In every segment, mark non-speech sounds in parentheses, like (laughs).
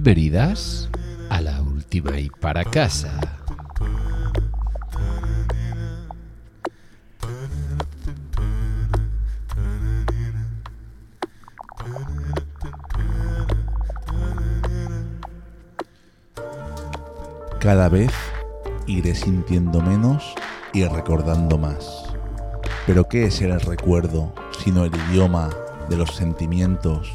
Bienvenidas a la última y para casa. Cada vez iré sintiendo menos y recordando más. Pero ¿qué es el recuerdo sino el idioma de los sentimientos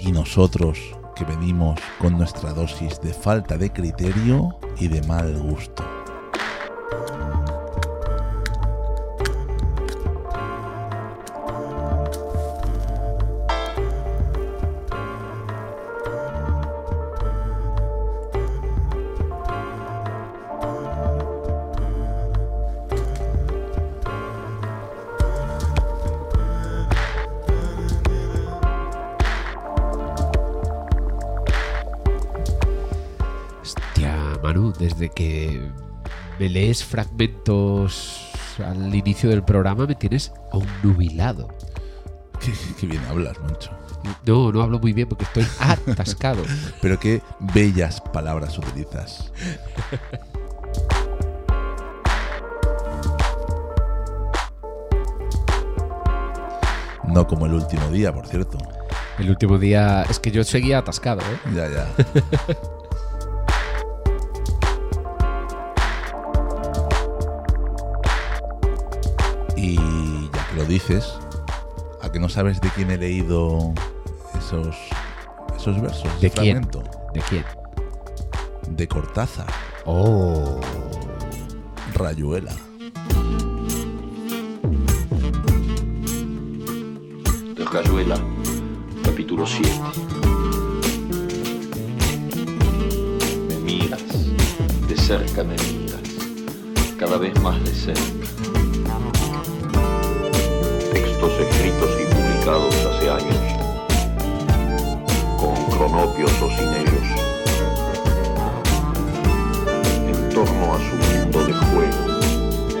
y nosotros que venimos con nuestra dosis de falta de criterio y de mal gusto? Desde que me lees fragmentos al inicio del programa me tienes nubilado. (laughs) Qué, qué bien hablas, Moncho. No, no hablo muy bien porque estoy (laughs) atascado. Pero qué bellas palabras utilizas. No como el último día, por cierto. El último día es que yo seguía atascado, ¿eh? Ya, ya. (laughs) lo dices, ¿a que no sabes de quién he leído esos, esos versos? ¿De ese quién? fragmento? ¿De quién? De Cortázar, Oh. Rayuela. de Rayuela, capítulo 7. Me miras, de cerca me miras, cada vez más de cerca. Escritos y publicados hace años, con cronopios o sin ellos, en torno a su mundo de juego,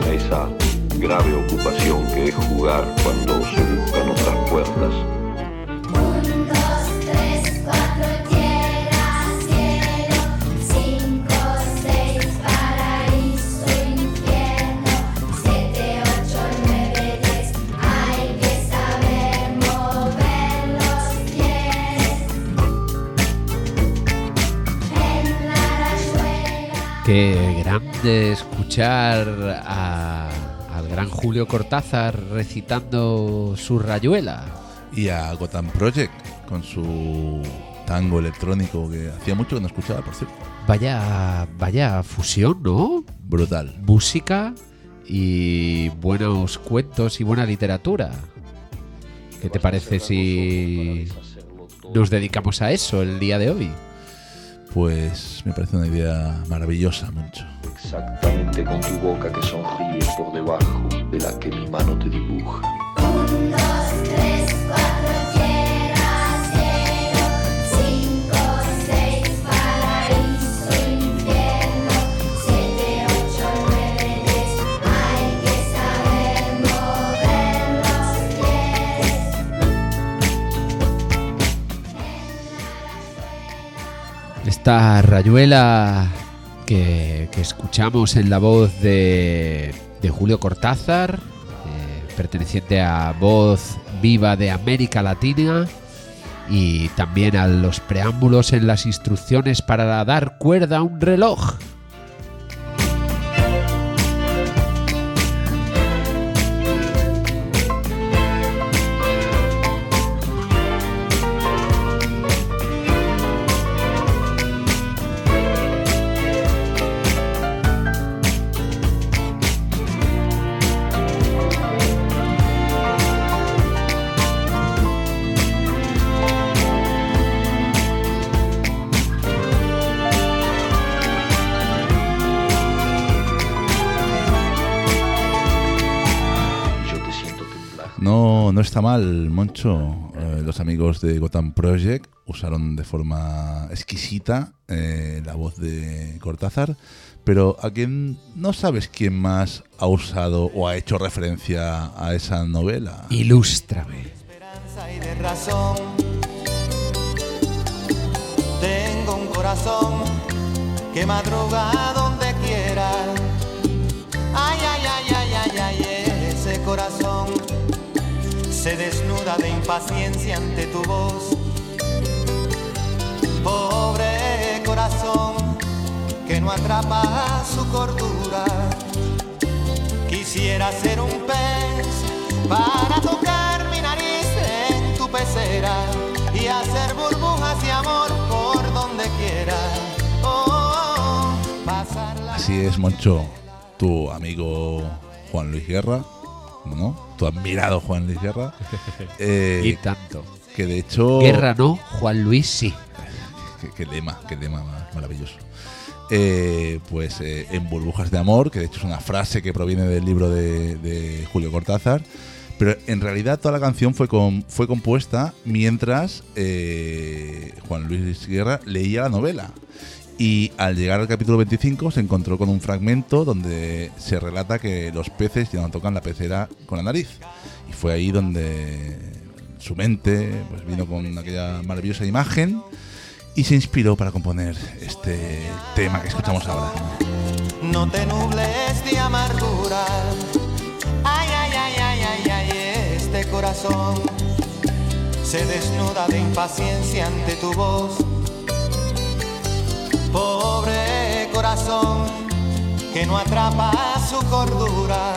a esa grave ocupación que es jugar cuando se buscan otras puertas. Grande escuchar a- al gran Julio Cortázar recitando su rayuela. Y a Gotham Project con su tango electrónico que hacía mucho que no escuchaba, por cierto. Vaya, vaya fusión, ¿no? Brutal. Música y buenos cuentos y buena literatura. ¿Qué te parece si nos dedicamos a eso el día de hoy? Pues me parece una idea maravillosa, Moncho. Exactamente con tu boca que sonríe por debajo de la que mi mano te dibuja. Un, dos, tres, cuatro, tierra, cielo, cinco, seis, paraíso, infierno, siete, ocho, nueve, diez, hay que saber mover los pies. Esta rayuela que, escuchamos en la voz de, de Julio Cortázar, eh, perteneciente a Voz Viva de América Latina, y también a los preámbulos en las instrucciones para dar cuerda a un reloj. No, está mal, Moncho. Eh, los amigos de Gotham Project usaron de forma exquisita eh, la voz de Cortázar, pero a quien no sabes quién más ha usado o ha hecho referencia a esa novela. Ilústrame. esperanza y de razón. Tengo un corazón que madruga donde quiera. Ay, ay, ay, ay, ay, ay, ese corazón se desnuda de impaciencia ante tu voz. Pobre corazón que no atrapa su cordura. Quisiera ser un pez para tocar mi nariz en tu pecera y hacer burbujas de amor por donde quiera. Oh, pasarla. Así es, Moncho, tu amigo Juan Luis Guerra, ¿no? Tu admirado Juan Luis Guerra, (laughs) eh, y tanto. que de hecho... Guerra no, Juan Luis sí. (laughs) Qué, qué lema, qué lema maravilloso. Eh, pues eh, en Burbujas de Amor, que de hecho es una frase que proviene del libro de, de Julio Cortázar, pero en realidad toda la canción fue, com- fue compuesta mientras eh, Juan Luis Guerra leía la novela. Y al llegar al capítulo 25 se encontró con un fragmento donde se relata que los peces ya no tocan la pecera con la nariz. Y fue ahí donde su mente pues, vino con aquella maravillosa imagen y se inspiró para componer este tema que escuchamos ahora. No te nubles de amargura. Ay, ay, ay, ay, ay, ay, este corazón se desnuda de impaciencia ante tu voz. Pobre corazón que no atrapa su cordura.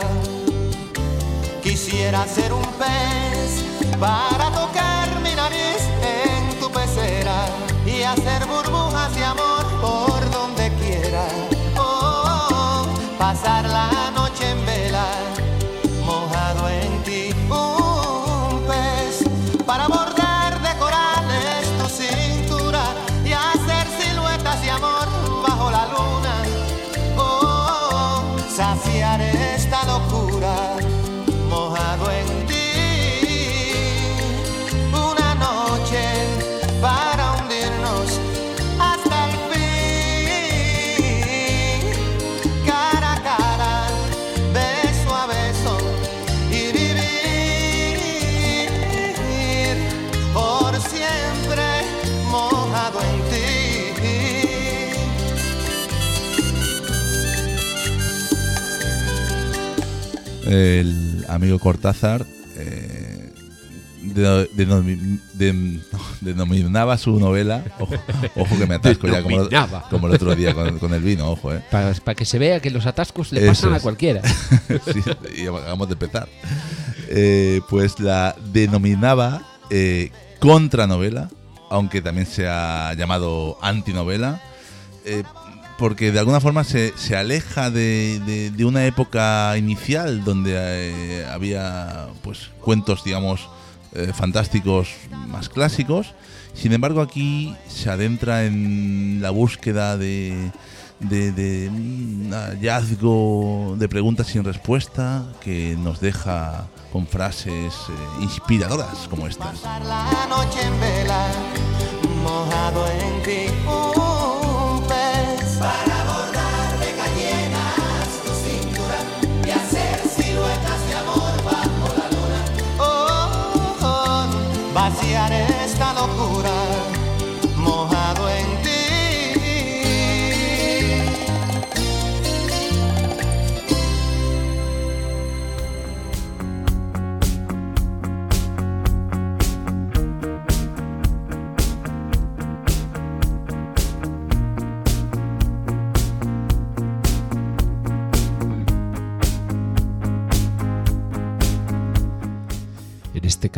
Quisiera ser un pez para tocar mi nariz en tu pecera y hacer burbujas de amor por El amigo Cortázar eh, de- denomi- de- no, denominaba su novela, ojo, ojo que me atasco ya, como, el otro día con, con el vino, ojo, eh. Para, que se vea que los atascos le Eso pasan a cualquiera. (laughs) Sí, y acabamos de empezar. Eh, pues la denominaba eh, contranovela, aunque también se ha llamado antinovela, eh, porque de alguna forma se, se aleja de, de- una época inicial donde eh, había pues cuentos, digamos, eh, fantásticos más clásicos. Sin embargo, aquí se adentra en la búsqueda de, de, de un hallazgo de preguntas sin respuesta que nos deja con frases eh, inspiradoras como estas. Pasar la noche en vela, mojado en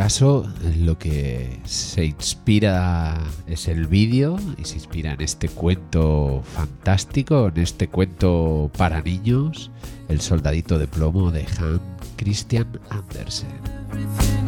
caso, lo que se inspira es el vídeo y se inspira en este cuento fantástico, en este cuento para niños, El soldadito de plomo de Hans Christian Andersen.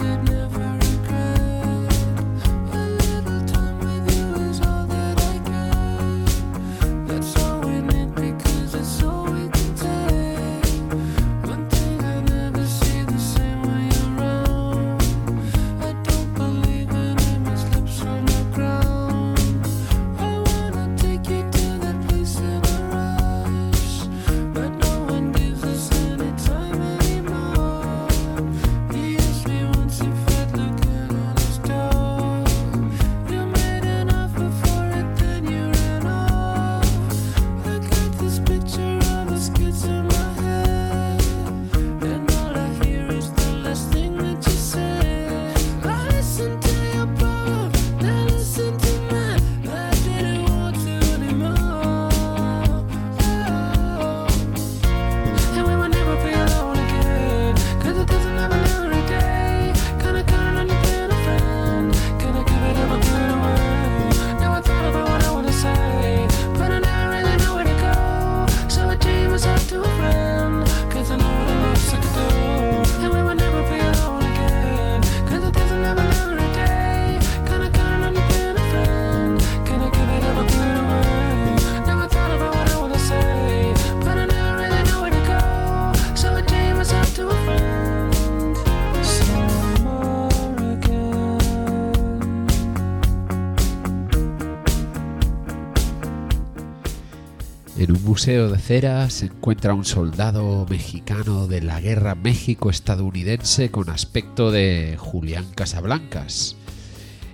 Museo de Cera se encuentra un soldado mexicano de la guerra México-estadounidense con aspecto de Julián Casablancas.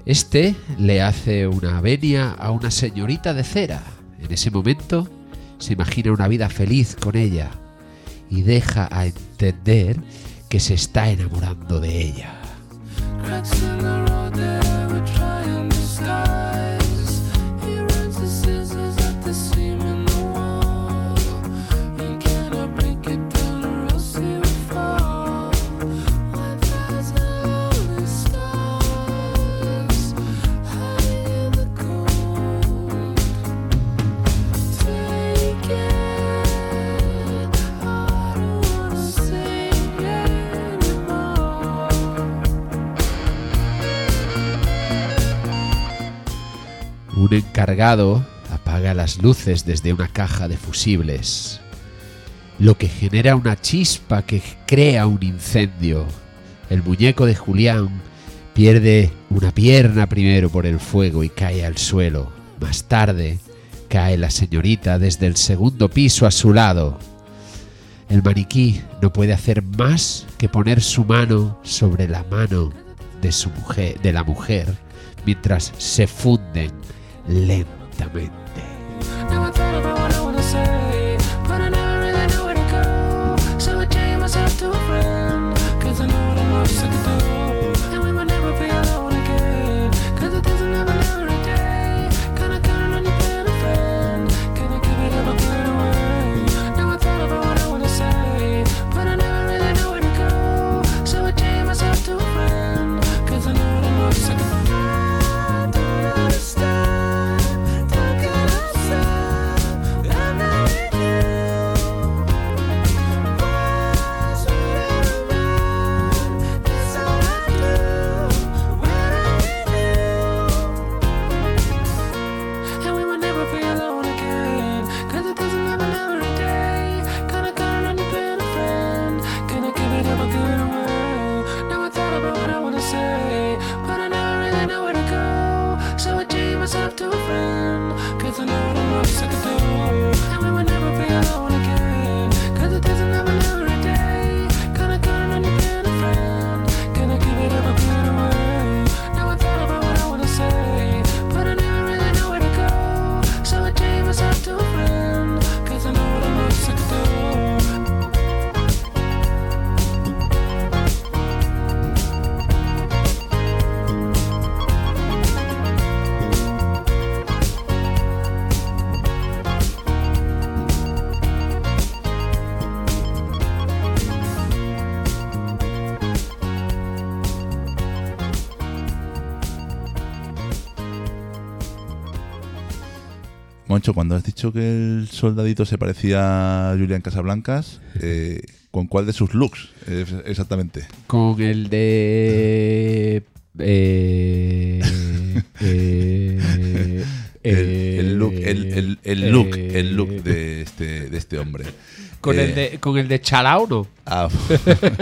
Este le hace una venia a una señorita de cera. En ese momento se imagina una vida feliz con ella y deja a entender que se está enamorando de ella. Apaga las luces desde una caja de fusibles, lo que genera una chispa que crea un incendio. El muñeco de Julián pierde una pierna primero por el fuego y cae al suelo. Más tarde cae la señorita desde el segundo piso a su lado. El maniquí no puede hacer más que poner su mano sobre la mano de su mujer, de la mujer, mientras se funden lentamente. Cuando has dicho que el soldadito se parecía a Julián Casablancas, eh, ¿con cuál de sus looks eh, exactamente? Con el de. eh, (laughs) eh, el, el- look, eh, el look de este, de este hombre. Con, Eh, el de, con el de Chalao, ¿no? ah,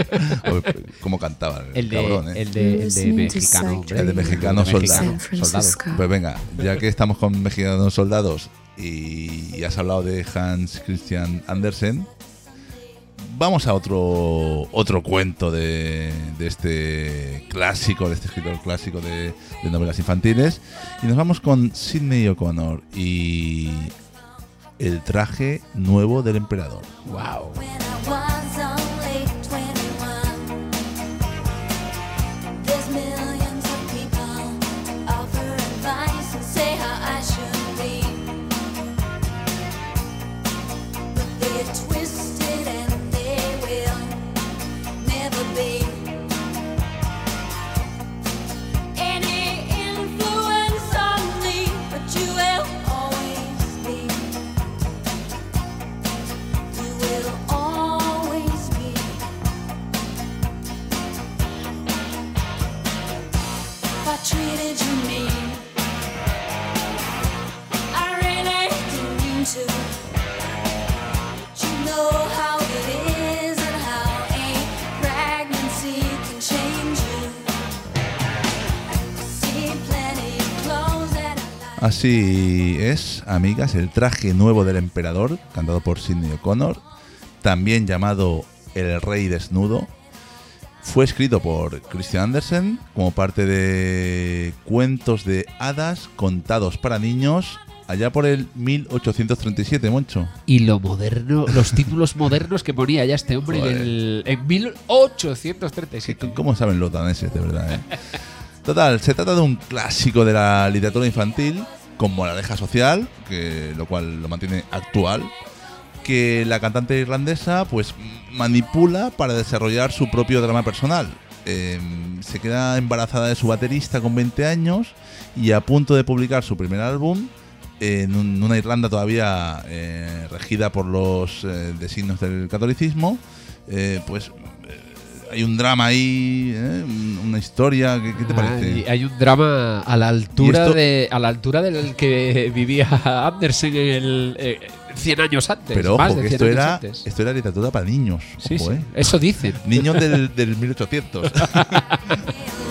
(laughs) ¿Cómo cantaba el, El de, cabrón, eh? el de, el de mexicano. El de mexicano soldado. Pues venga, ya que estamos con mexicanos soldados y has hablado de Hans Christian Andersen, vamos a otro otro cuento de, de este clásico, de este escritor clásico de, de novelas infantiles. Y nos vamos con Sidney O'Connor y el traje nuevo del emperador. Wow. Así es, amigas, el traje nuevo del emperador, cantado por Sidney O'Connor, también llamado El Rey Desnudo, fue escrito por Christian Andersen como parte de cuentos de hadas contados para niños allá por el 1837, Moncho. Y lo moderno, los títulos modernos que ponía ya este hombre en, el, en Sí, 1837. ¿Cómo saben los daneses, de verdad? eh? Total, se trata de un clásico de la literatura infantil con moraleja social, que lo cual lo mantiene actual, que la cantante irlandesa pues manipula para desarrollar su propio drama personal. Eh, se queda embarazada de su baterista con 20 años y a punto de publicar su primer álbum en un- una Irlanda todavía eh, regida por los eh, designios del catolicismo, eh, pues hay un drama ahí, ¿eh? Un- una historia, ¿qué, qué te parece? Hay, hay un drama a la altura de a la altura del que vivía (laughs) Andersen en el eh, 100 años antes. Pero más ojo, de que 100 esto años era, antes. esto era literatura para niños. Sí, ojo, sí, ¿eh? eso dicen. Niños del, del 1800. (laughs)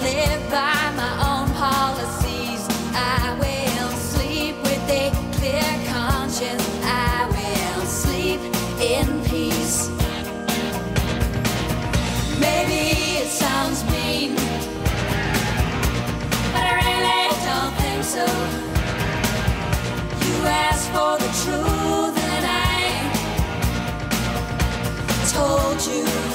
for the truth, and I told you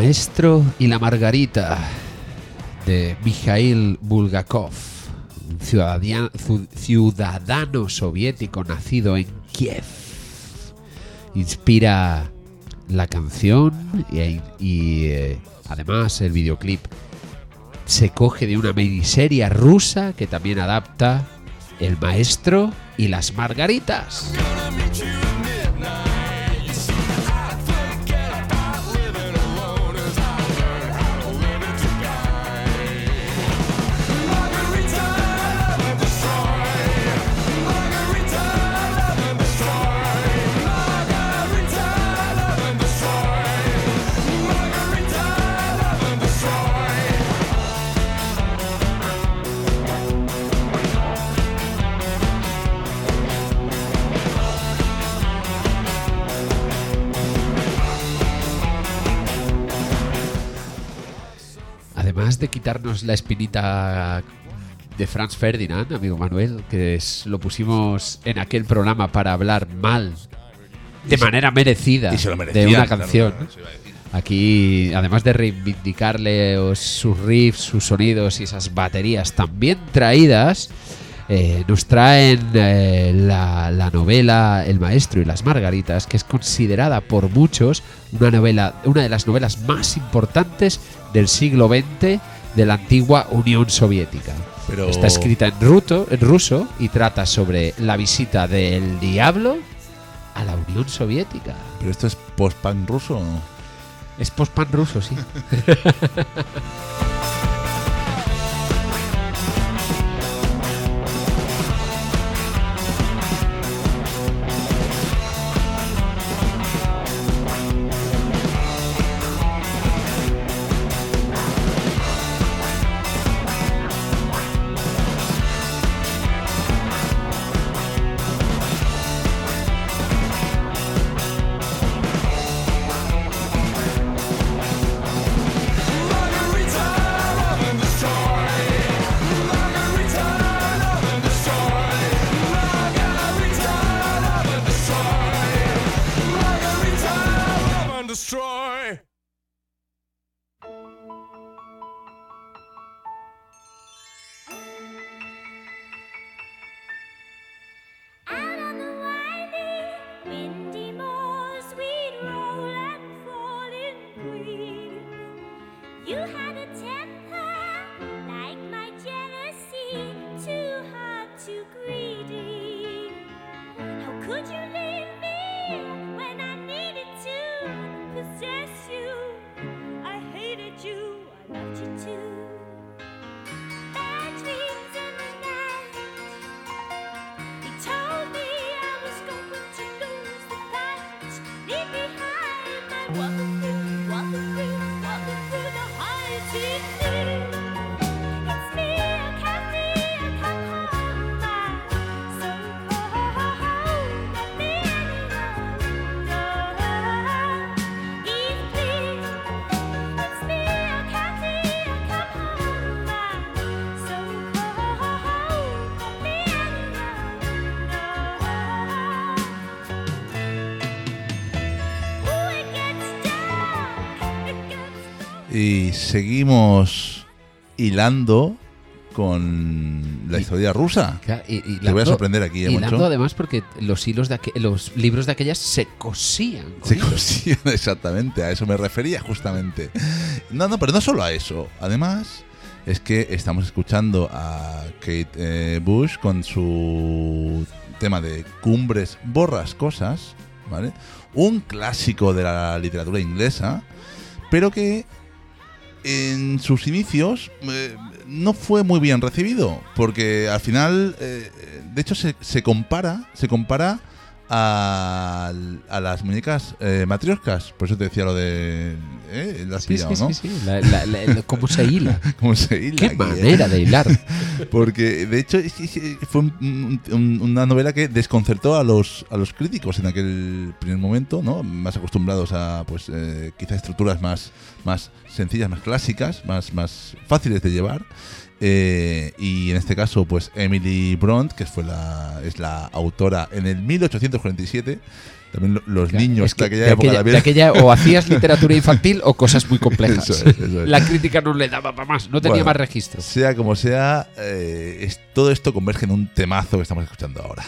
maestro y la margarita de Mikhail Bulgakov, ciudadano soviético nacido en Kiev. Inspira la canción y, y, eh, además el videoclip se coge de una miniserie rusa que también adapta El maestro y las margaritas. Además de quitarnos la espinita de Franz Ferdinand, amigo Manuel, que es- lo pusimos en aquel programa para hablar mal, de manera merecida, de una canción. claro. Aquí, además de reivindicarle sus riffs, sus sonidos y esas baterías tan bien traídas, eh, nos traen eh, la, la novela El Maestro y las Margaritas, que es considerada por muchos una novela, una de las novelas más importantes del siglo XX de la antigua Unión Soviética. Pero- Está escrita en, ruto- en ruso y trata sobre la visita del diablo a la Unión Soviética. ¿Pero esto es post-punk ruso? Es post-pan ruso, sí. (laughs) Y seguimos hilando con la Y- historia rusa. Claro, y- y Te voy a sorprender aquí, ¿eh, Moncho? además porque los hilos de aqu- los libros de aquellas se cosían. Se hilos. cosían (laughs) exactamente, a eso me refería justamente. No, no, pero no solo a eso. Además, es que estamos escuchando a Kate eh, Bush con su tema de Cumbres Borrascosas, ¿vale? Un clásico de la literatura inglesa, pero que en sus inicios eh, no fue muy bien recibido, porque al final, eh, de hecho, se, se compara, se compara a, a las muñecas eh, matrioscas. Por eso te decía lo de. ¿eh? Lo has Sí, pillado, sí, ¿no? sí, sí. La- la- la- la- ¿Cómo se hila? (laughs) ¿Cómo se hila Qué aquí, eh? manera de hilar. (laughs) Porque de hecho fue un- un- una novela que desconcertó a los, a los críticos en aquel primer momento, ¿no? Más acostumbrados a pues eh, quizá estructuras más, más sencillas, más clásicas, más, más fáciles de llevar. Eh, y en este caso, pues Emily Bront, que fue la, es la autora en el 1847. También lo- los niños Es que de aquella época de también- aquella o hacías literatura infantil o cosas muy complejas. (laughs) Eso es, eso es. La crítica no le daba para más, no tenía Bueno, más registros. Sea como sea, eh, es- todo esto converge en un temazo que estamos escuchando ahora.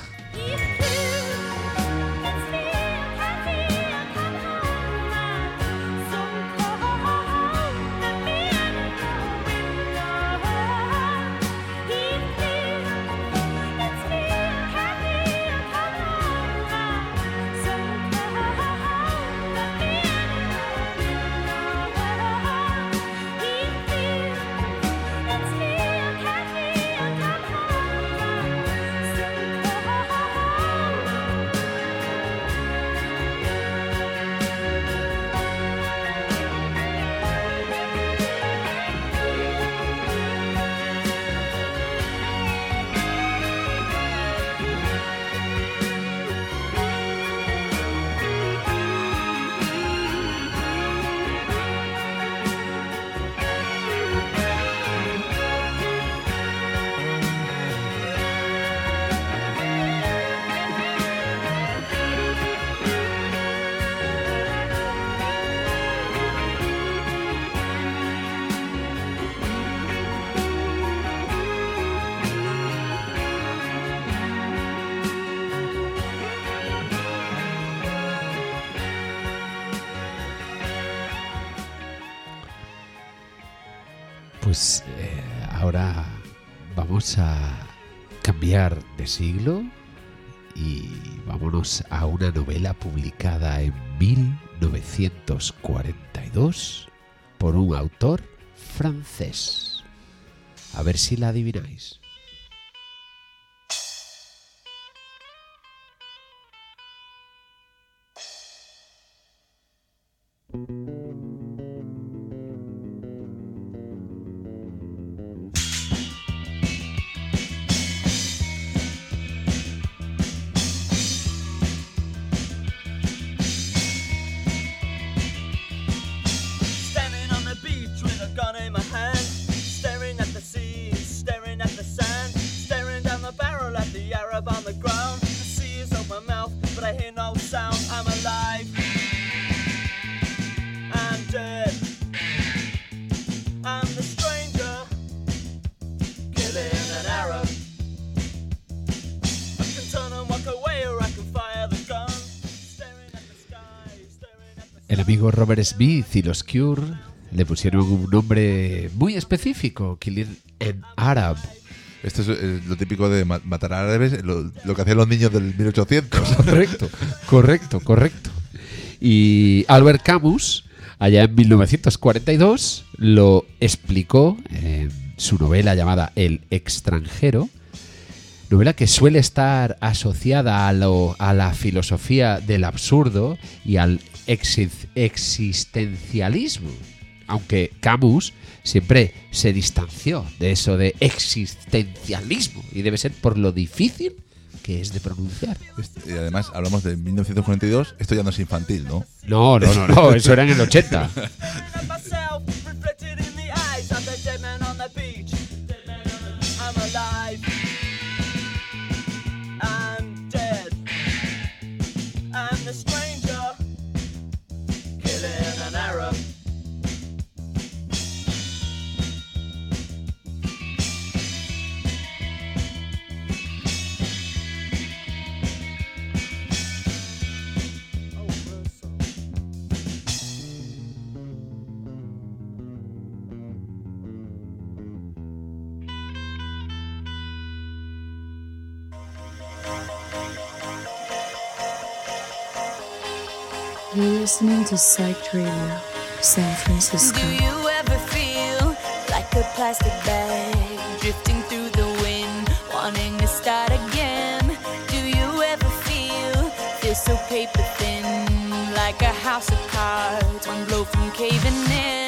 Pues eh, ahora vamos a cambiar de siglo y vámonos a una novela publicada en 1942 por un autor francés. A ver si la adivináis. Robert Smith y los Cure le pusieron un nombre muy específico, Killing en Arab. Esto es eh, lo típico de ma- matar árabes, lo, lo que hacían los niños del 1800. (laughs) Correcto, correcto, correcto. Y Albert Camus, allá en 1942, lo explicó en su novela llamada El extranjero, novela que suele estar asociada a, lo- a la filosofía del absurdo y al existencialismo. Aunque Camus siempre se distanció de eso de existencialismo y debe ser por lo difícil que es de pronunciar. Este- Y además hablamos de 1942, esto ya no es infantil, ¿no? No, no, no, no, eso era en el 80. (laughs) to Radio, San Francisco. Do you ever feel like a plastic bag drifting through the wind, wanting to start again? Do you ever feel feel so paper thin, like a house of cards, one blow from caving in?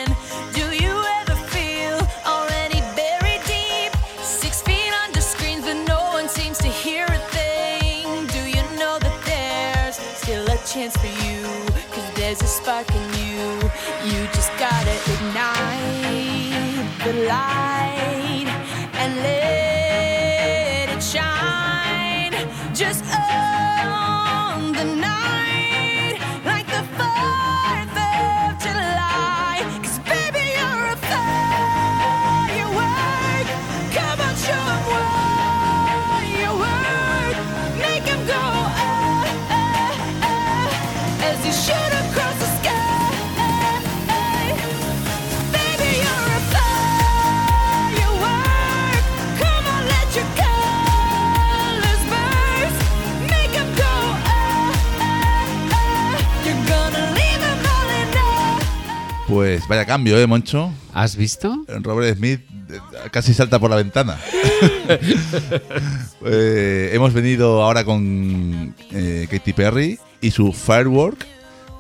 Vaya cambio, ¿eh, Moncho? ¿Has visto? Robert Smith eh, casi salta por la ventana. (laughs) Eh, hemos venido ahora con eh, Katy Perry y su Firework,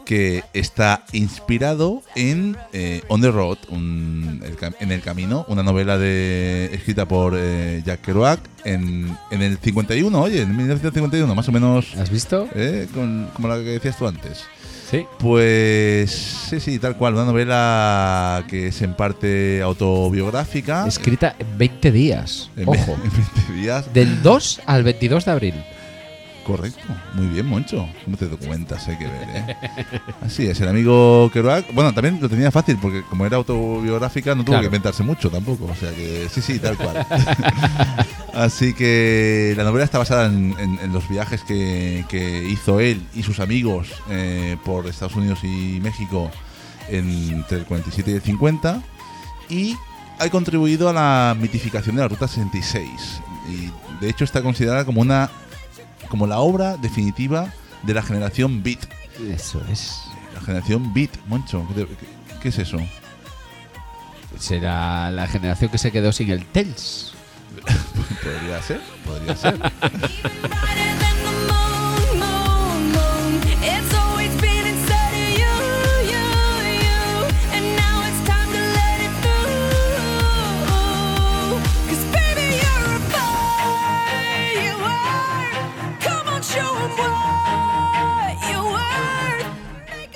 que está inspirado en eh, On the Road, un- el en el camino, una novela de, escrita por eh, Jack Kerouac en, en el 51, oye, en 1951, más o menos, ¿Has visto? eh, con- como la que decías tú antes. Sí. Pues sí, sí, tal cual, una novela que es en parte autobiográfica. Escrita en 20 días. en Ojo. (laughs) en 20 días. Del 2 al 22 de abril. Correcto, muy bien, Moncho. ¿Cómo te documentas? Hay que ver, ¿eh? Así es, el amigo Kerouac. Bueno, también lo tenía fácil porque, como era autobiográfica, no tuvo Claro. que inventarse mucho tampoco. O sea que sí, sí, tal cual. (laughs) Así que la novela está basada en, en- en los viajes que, que hizo él y sus amigos eh, por Estados Unidos y México entre el 47 y el 50. Y ha contribuido a la mitificación de la Ruta 66 y de hecho está considerada como una como la obra definitiva de la generación Beat. Eso es. La generación Beat, Moncho, ¿qué, qué- qué es eso? Será la generación que se quedó sin el TELS. (laughs) Podría ser, podría ser. (laughs)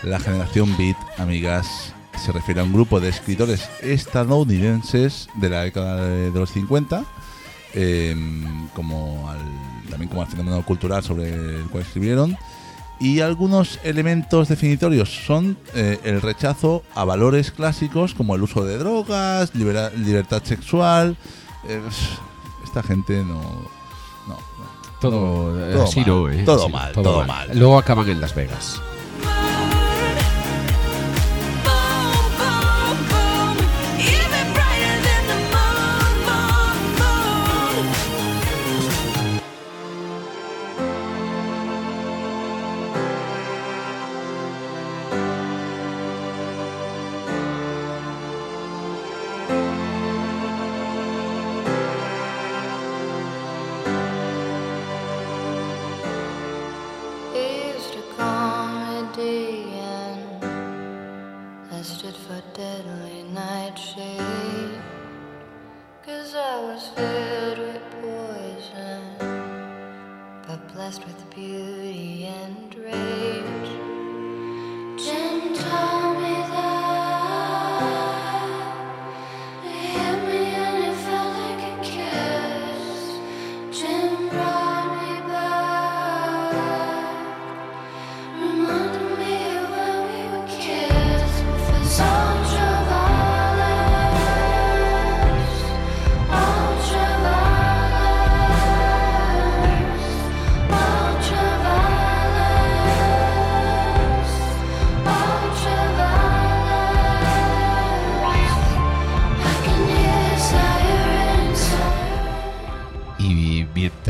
La generación Beat, amigas, se refiere a un grupo de escritores estadounidenses de la década de, de los 50, eh, como al- también como al fenómeno cultural sobre el cual escribieron. Y algunos elementos definitorios son eh, el rechazo a valores clásicos como el uso de drogas, libera- libertad sexual. eh, esta gente no. no, no. Todo, eh, Todo así mal, no, ¿eh? todo Así, mal, todo mal. Luego acaban en Las Vegas.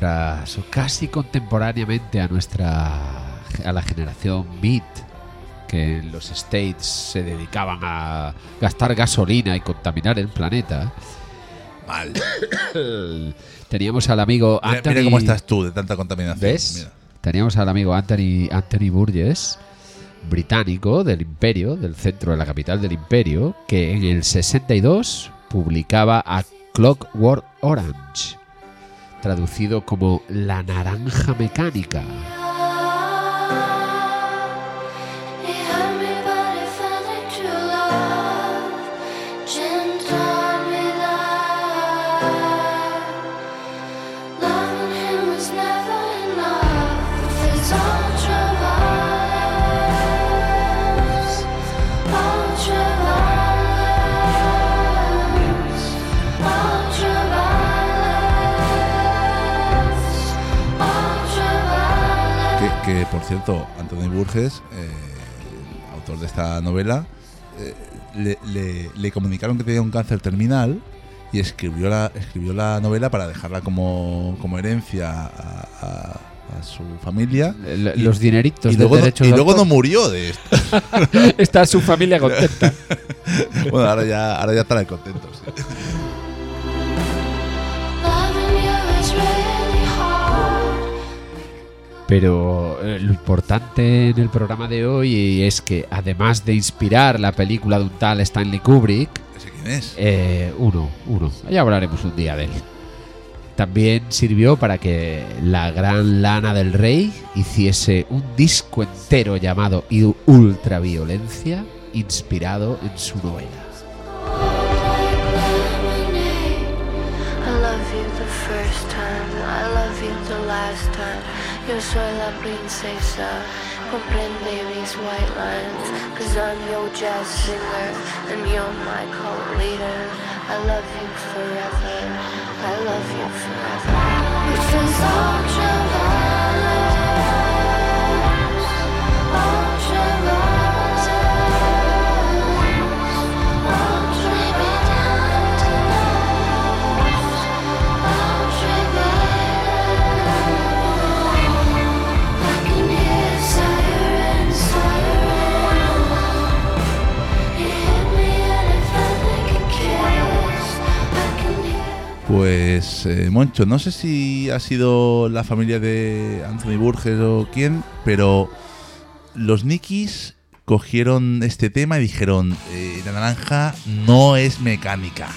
O casi contemporáneamente a nuestra a la generación Beat, que en los States se dedicaban a gastar gasolina y contaminar el planeta, Mal. (coughs) teníamos al amigo Mira, Anthony. mira cómo estás tú de tanta contaminación. ¿Ves? Mira. Teníamos al amigo Anthony, Anthony Burgess, británico del Imperio, del centro de la capital del Imperio, que en el 62 publicaba a Clockwork Orange, traducido como La Naranja Mecánica. Por cierto, Anthony Burgess, eh, autor de esta novela, eh, le, le- le comunicaron que tenía un cáncer terminal y escribió la, escribió la novela para dejarla como, como herencia a, a- a su familia. L- Y- Los dineritos y de luego, no, y luego murió de esto. (laughs) Está su familia contenta. (laughs) bueno, ahora ya, ahora ya estarán contentos. sí. Pero eh, lo importante en el programa de hoy es que además de inspirar la película de un tal Stanley Kubrick, ¿Ese quién es? Eh, uno, uno. Ya hablaremos un día de él. También sirvió para que la gran Lana del Rey hiciese un disco entero llamado Ultraviolencia, inspirado en su novela. I love you the first time, I love you the last time. Yo soy la princesa, comprende white lines. Cause I'm your jazz singer, and you're my cult leader. I love you forever, I love you forever. Pues, eh, Moncho, no sé si ha sido la familia de Anthony Burgess o quién, pero los Nikis cogieron este tema y dijeron, eh, la naranja no es mecánica.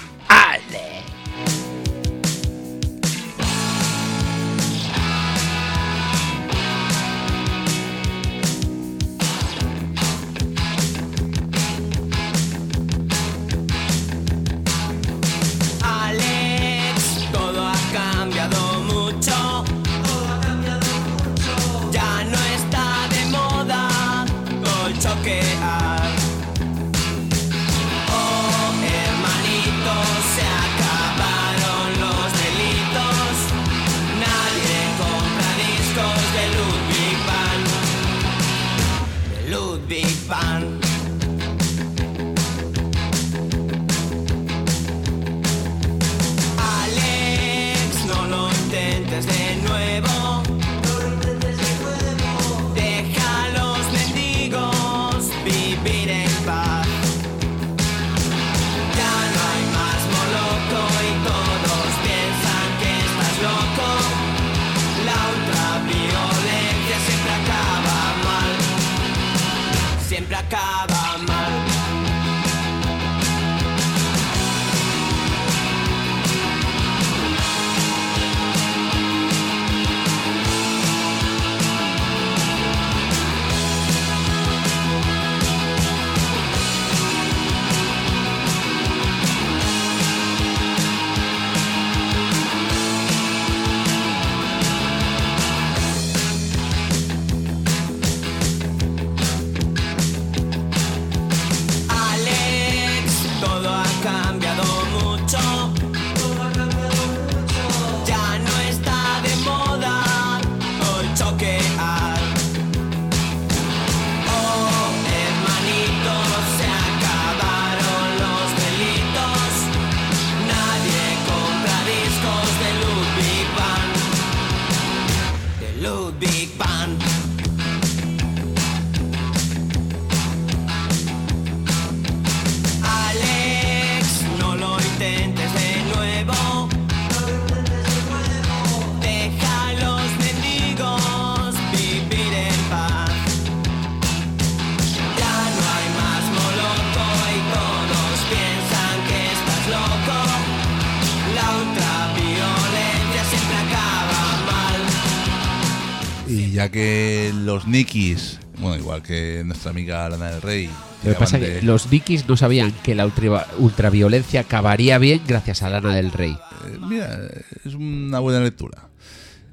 Nikis, bueno, igual que nuestra amiga Lana del Rey, Lo que pasa es que los Dickies no sabían que la ultra- ultraviolencia acabaría bien gracias a Lana del Rey. Eh, mira, es una buena lectura.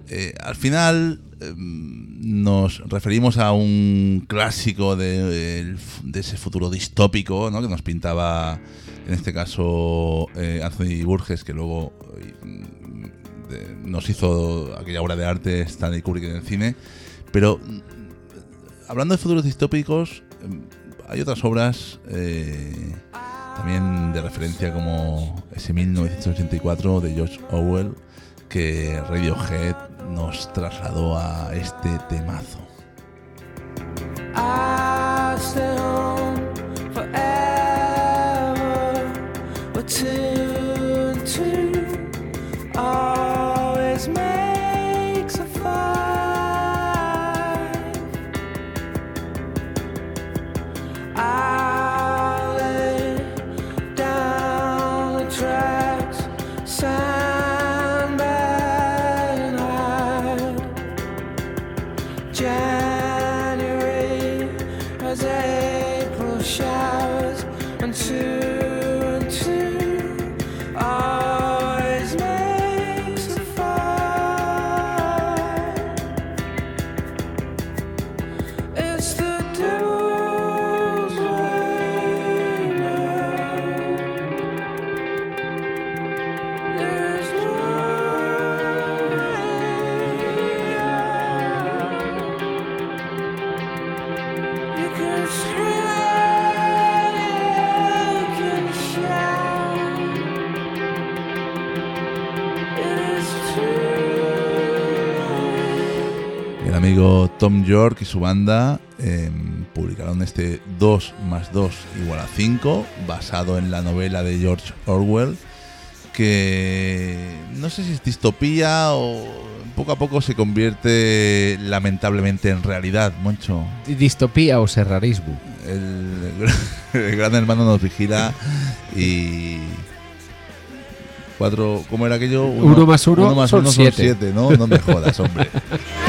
Eh, al final eh, nos referimos a un clásico de, de ese futuro distópico ¿no? que nos pintaba, en este caso, eh, Anthony Burgess, que luego nos hizo aquella obra de arte Stanley Kubrick en el cine. Pero hablando de futuros distópicos, eh, hay otras obras eh, también de referencia como ese 1984 de George Orwell que Radiohead nos trasladó a este temazo. Amigo Tom York y su banda em, publicaron este 2 más 2 igual a 5, basado en la novela de George Orwell. que no sé si es distopía o poco a poco se convierte lamentablemente en realidad, Moncho. Distopía o serrarismo. El, el gran hermano nos vigila y cuatro, ¿cómo era aquello? Uno más uno más son uno siete. ¿no? No me jodas, hombre. (laughs)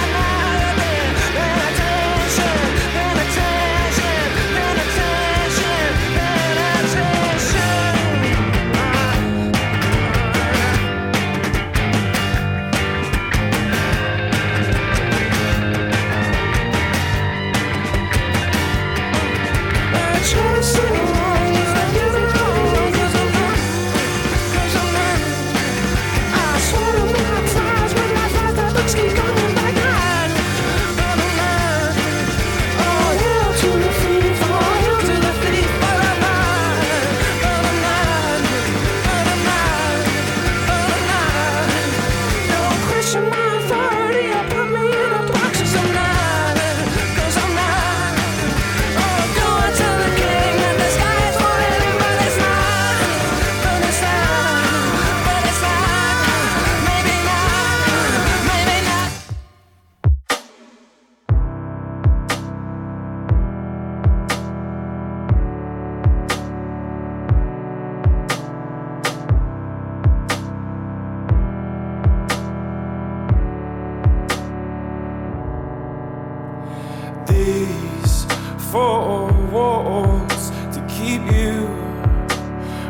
four walls to keep you,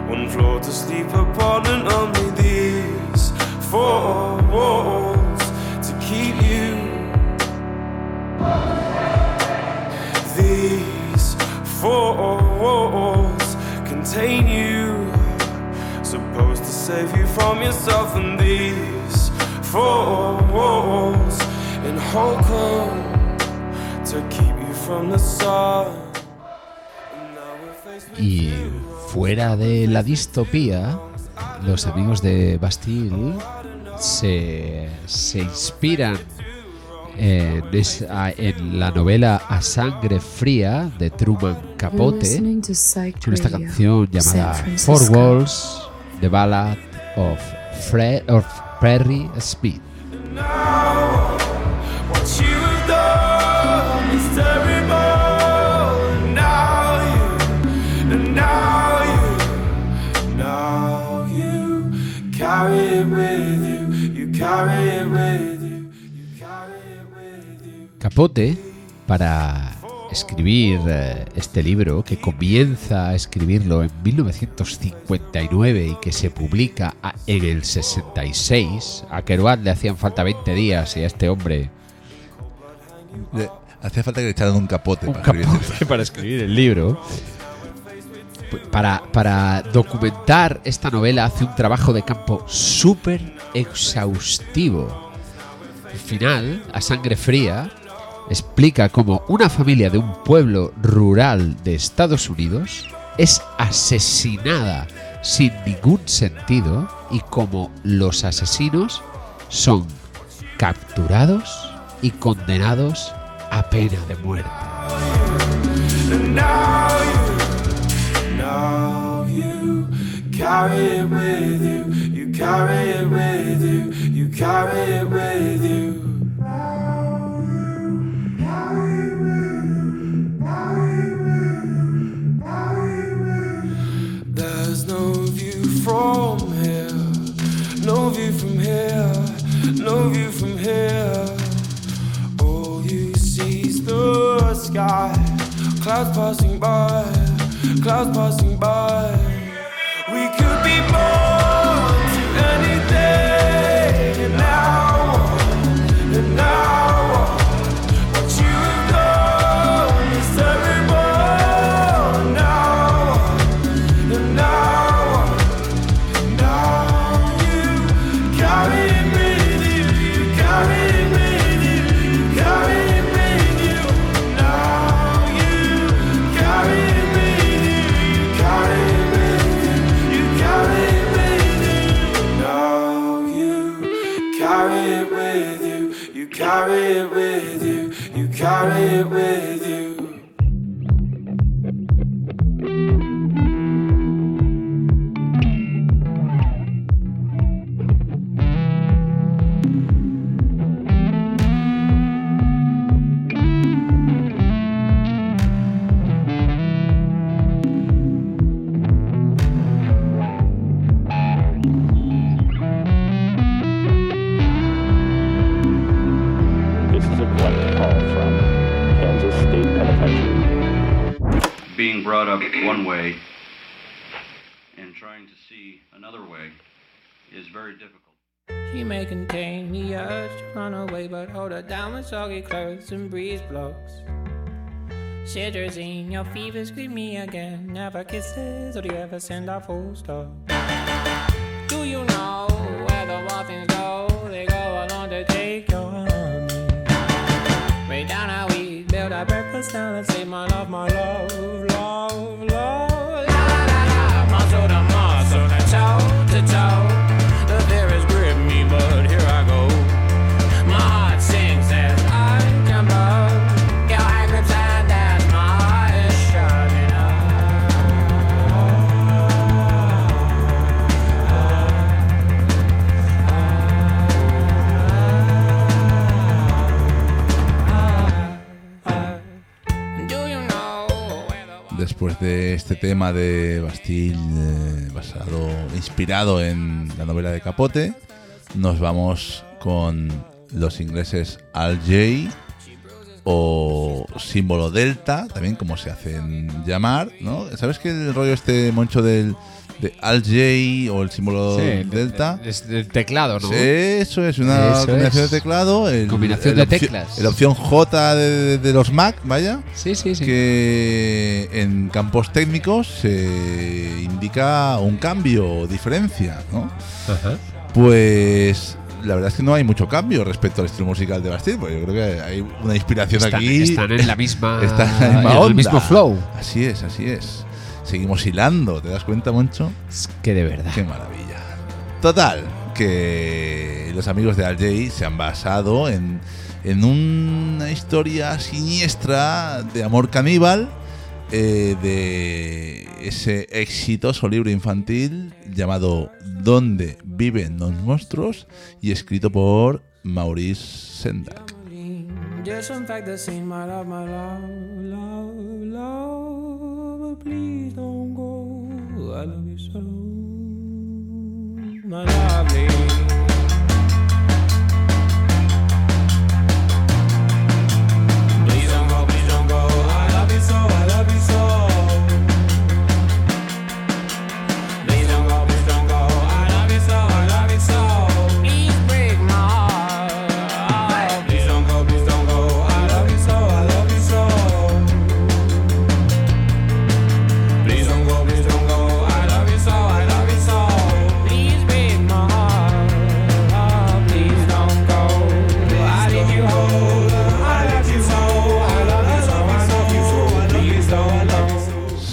one floor to sleep upon, and only these four walls to keep you. These four walls contain you, supposed to save you from yourself, and these four walls in Holcomb to Y fuera de la distopía, los amigos de Bastille se, se inspiran en, esa- en la novela A Sangre Fría de Truman Capote con esta canción llamada. Four Walls, The Ballad of, Fre of Prairie Speed. Capote, para escribir eh, este libro, que comienza a escribirlo en 1959 y que se publica en el 66, a Kerouac le hacían falta 20 días y a este hombre Hacía falta que le echaran un capote un para escribir capote para escribir el libro. Para, para documentar esta novela hace un trabajo de campo súper exhaustivo. Al final, a sangre fría, explica cómo una familia de un pueblo rural de Estados Unidos es asesinada sin ningún sentido y cómo los asesinos son capturados y condenados a pena de muerte. From here. All you see is the sky, clouds passing by, clouds passing by. Being brought up one way and trying to see another way is very difficult. She may contain the urge to run away, but hold her down with soggy clothes and breeze blocks. Cetirizine, your fever scream me again. Never kisses, or do you ever send a full stop? Do you know where the muffins go? They go along to take your this now and say, My love, my love, love, Después de este tema de Bastille, eh, basado, inspirado en la novela de Capote, nos vamos con los ingleses Al J o símbolo delta, también como se hacen llamar, ¿no? ¿Sabes que el rollo este moncho del de Al J o el símbolo Sí, delta? Es del teclado, ¿no? Sí, eso es una Eso combinación es. de teclado. el- Combinación el de teclas. La opción J de, de los Mac, vaya. Sí, sí, sí. Que en campos técnicos se indica un cambio o diferencia, ¿no? Ajá. Pues la verdad es que no hay mucho cambio respecto al estilo musical de Bastille, porque yo creo que hay una inspiración Están- aquí. están en la misma- (laughs) Están en la misma en el onda. mismo flow. Así es, así es. Seguimos hilando, ¿te das cuenta, Moncho? Es que de verdad. Qué maravilla. Total, que los amigos de Al Jay se han basado en, en una historia siniestra de amor caníbal eh, de ese exitoso libro infantil llamado ¿Dónde viven los monstruos? y escrito por Maurice Sendak. Please don't go. I love you so, my lovely.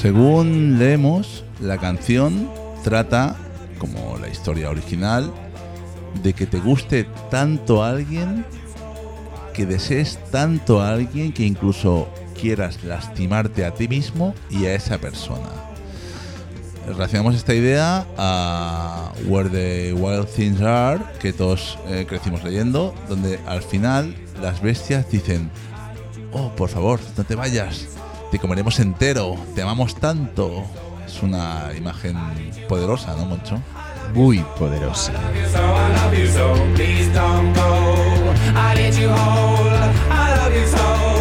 Según leemos, la canción trata, como la historia original, de que te guste tanto a alguien, que desees tanto a alguien que incluso quieras lastimarte a ti mismo y a esa persona. Relacionamos esta idea a Where the Wild Things Are, que todos eh, crecimos leyendo, donde al final las bestias dicen, oh, por favor, no te vayas, te comeremos entero, te amamos tanto. Es una imagen poderosa, ¿no, Moncho? Muy poderosa. So I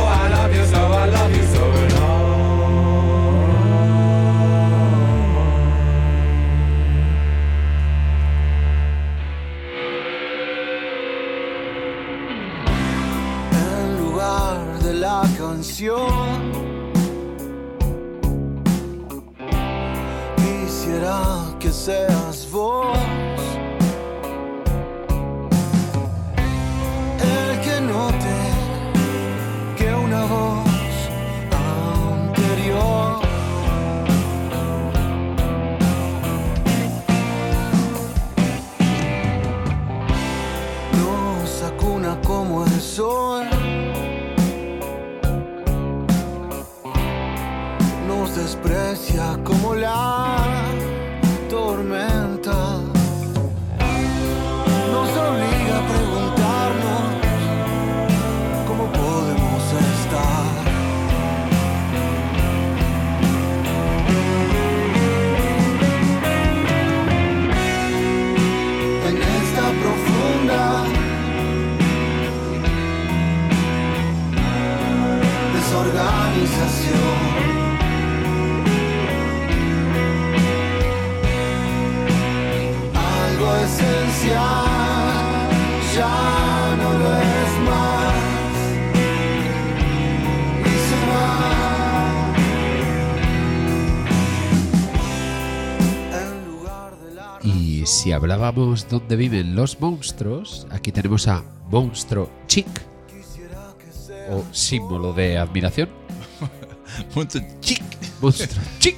si hablábamos dónde viven los monstruos, aquí tenemos a Monstruo Chic, o símbolo de admiración. (laughs) Mucho chic. Monstruo Chic.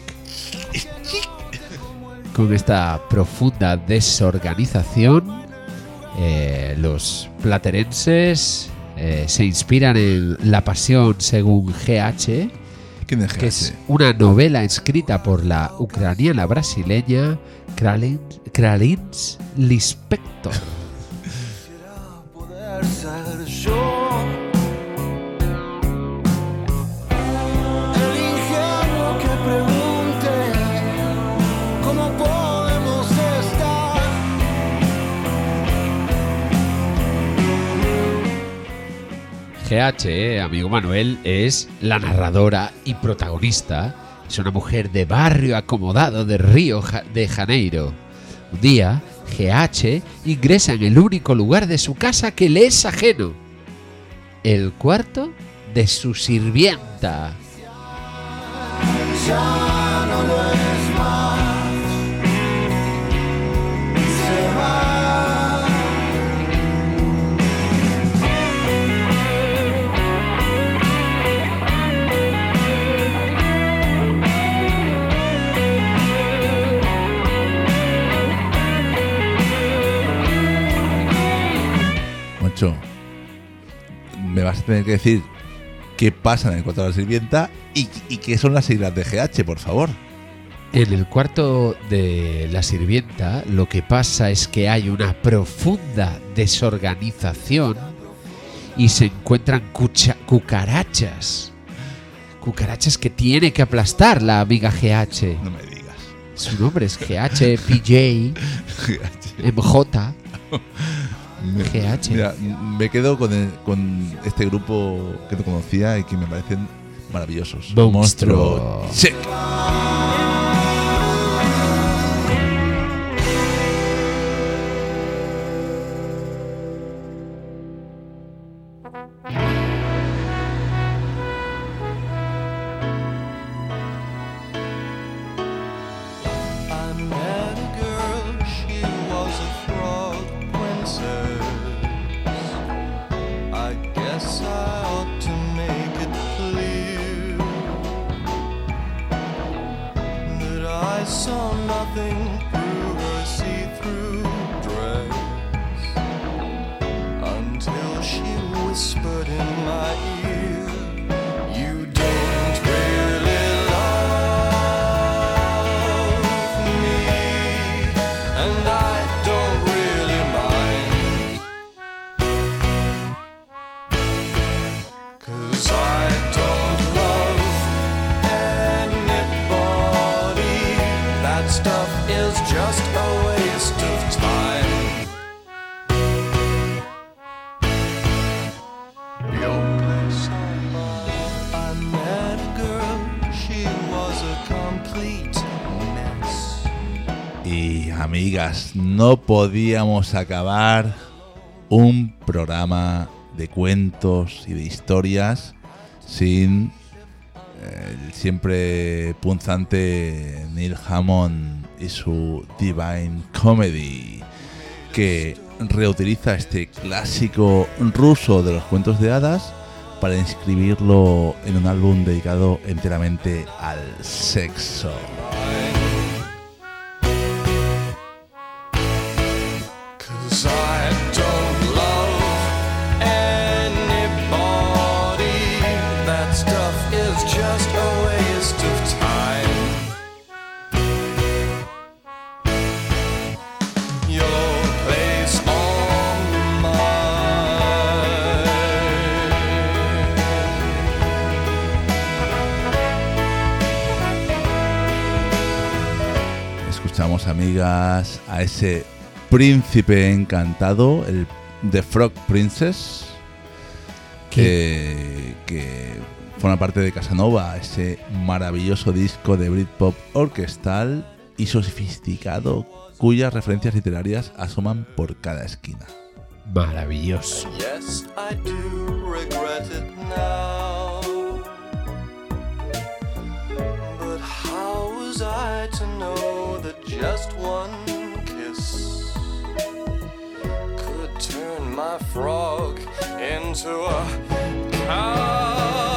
(laughs) Con esta profunda desorganización, eh, los platerenses eh, se inspiran en La Pasión según GH, ¿Quién es que es una novela escrita por la ucraniana brasileña Kralins, Kralins Lispector. GH, eh, amigo Manuel, es la narradora y protagonista. Es una mujer de barrio acomodado de Río de Janeiro. Un día, GH ingresa en el único lugar de su casa que le es ajeno. El cuarto de su sirvienta. Me vas a tener que decir qué pasa en el cuarto de la sirvienta y, y qué son las siglas de GH, por favor. En el cuarto de la sirvienta lo que pasa es que hay una profunda desorganización y se encuentran cucha- cucarachas. Cucarachas que tiene que aplastar la amiga GH. No me digas. Su nombre es GH, PJ, MJ. GH. Mira, me quedo con, el- con este grupo que no conocía y que me parecen maravillosos. Monstruo. Check. No podíamos acabar un programa de cuentos y de historias sin eh, el siempre punzante Neil Hammond y su Divine Comedy, que reutiliza este clásico ruso de los cuentos de hadas para inscribirlo en un álbum dedicado enteramente al sexo. Amigas, a ese príncipe encantado, el The Frog Princess, que, que forma parte de Casanova, ese maravilloso disco de Britpop orquestal y sofisticado cuyas referencias literarias asoman por cada esquina. Maravilloso. Yes, I do regret it now. But how was I to know that just one kiss could turn my frog into a cow?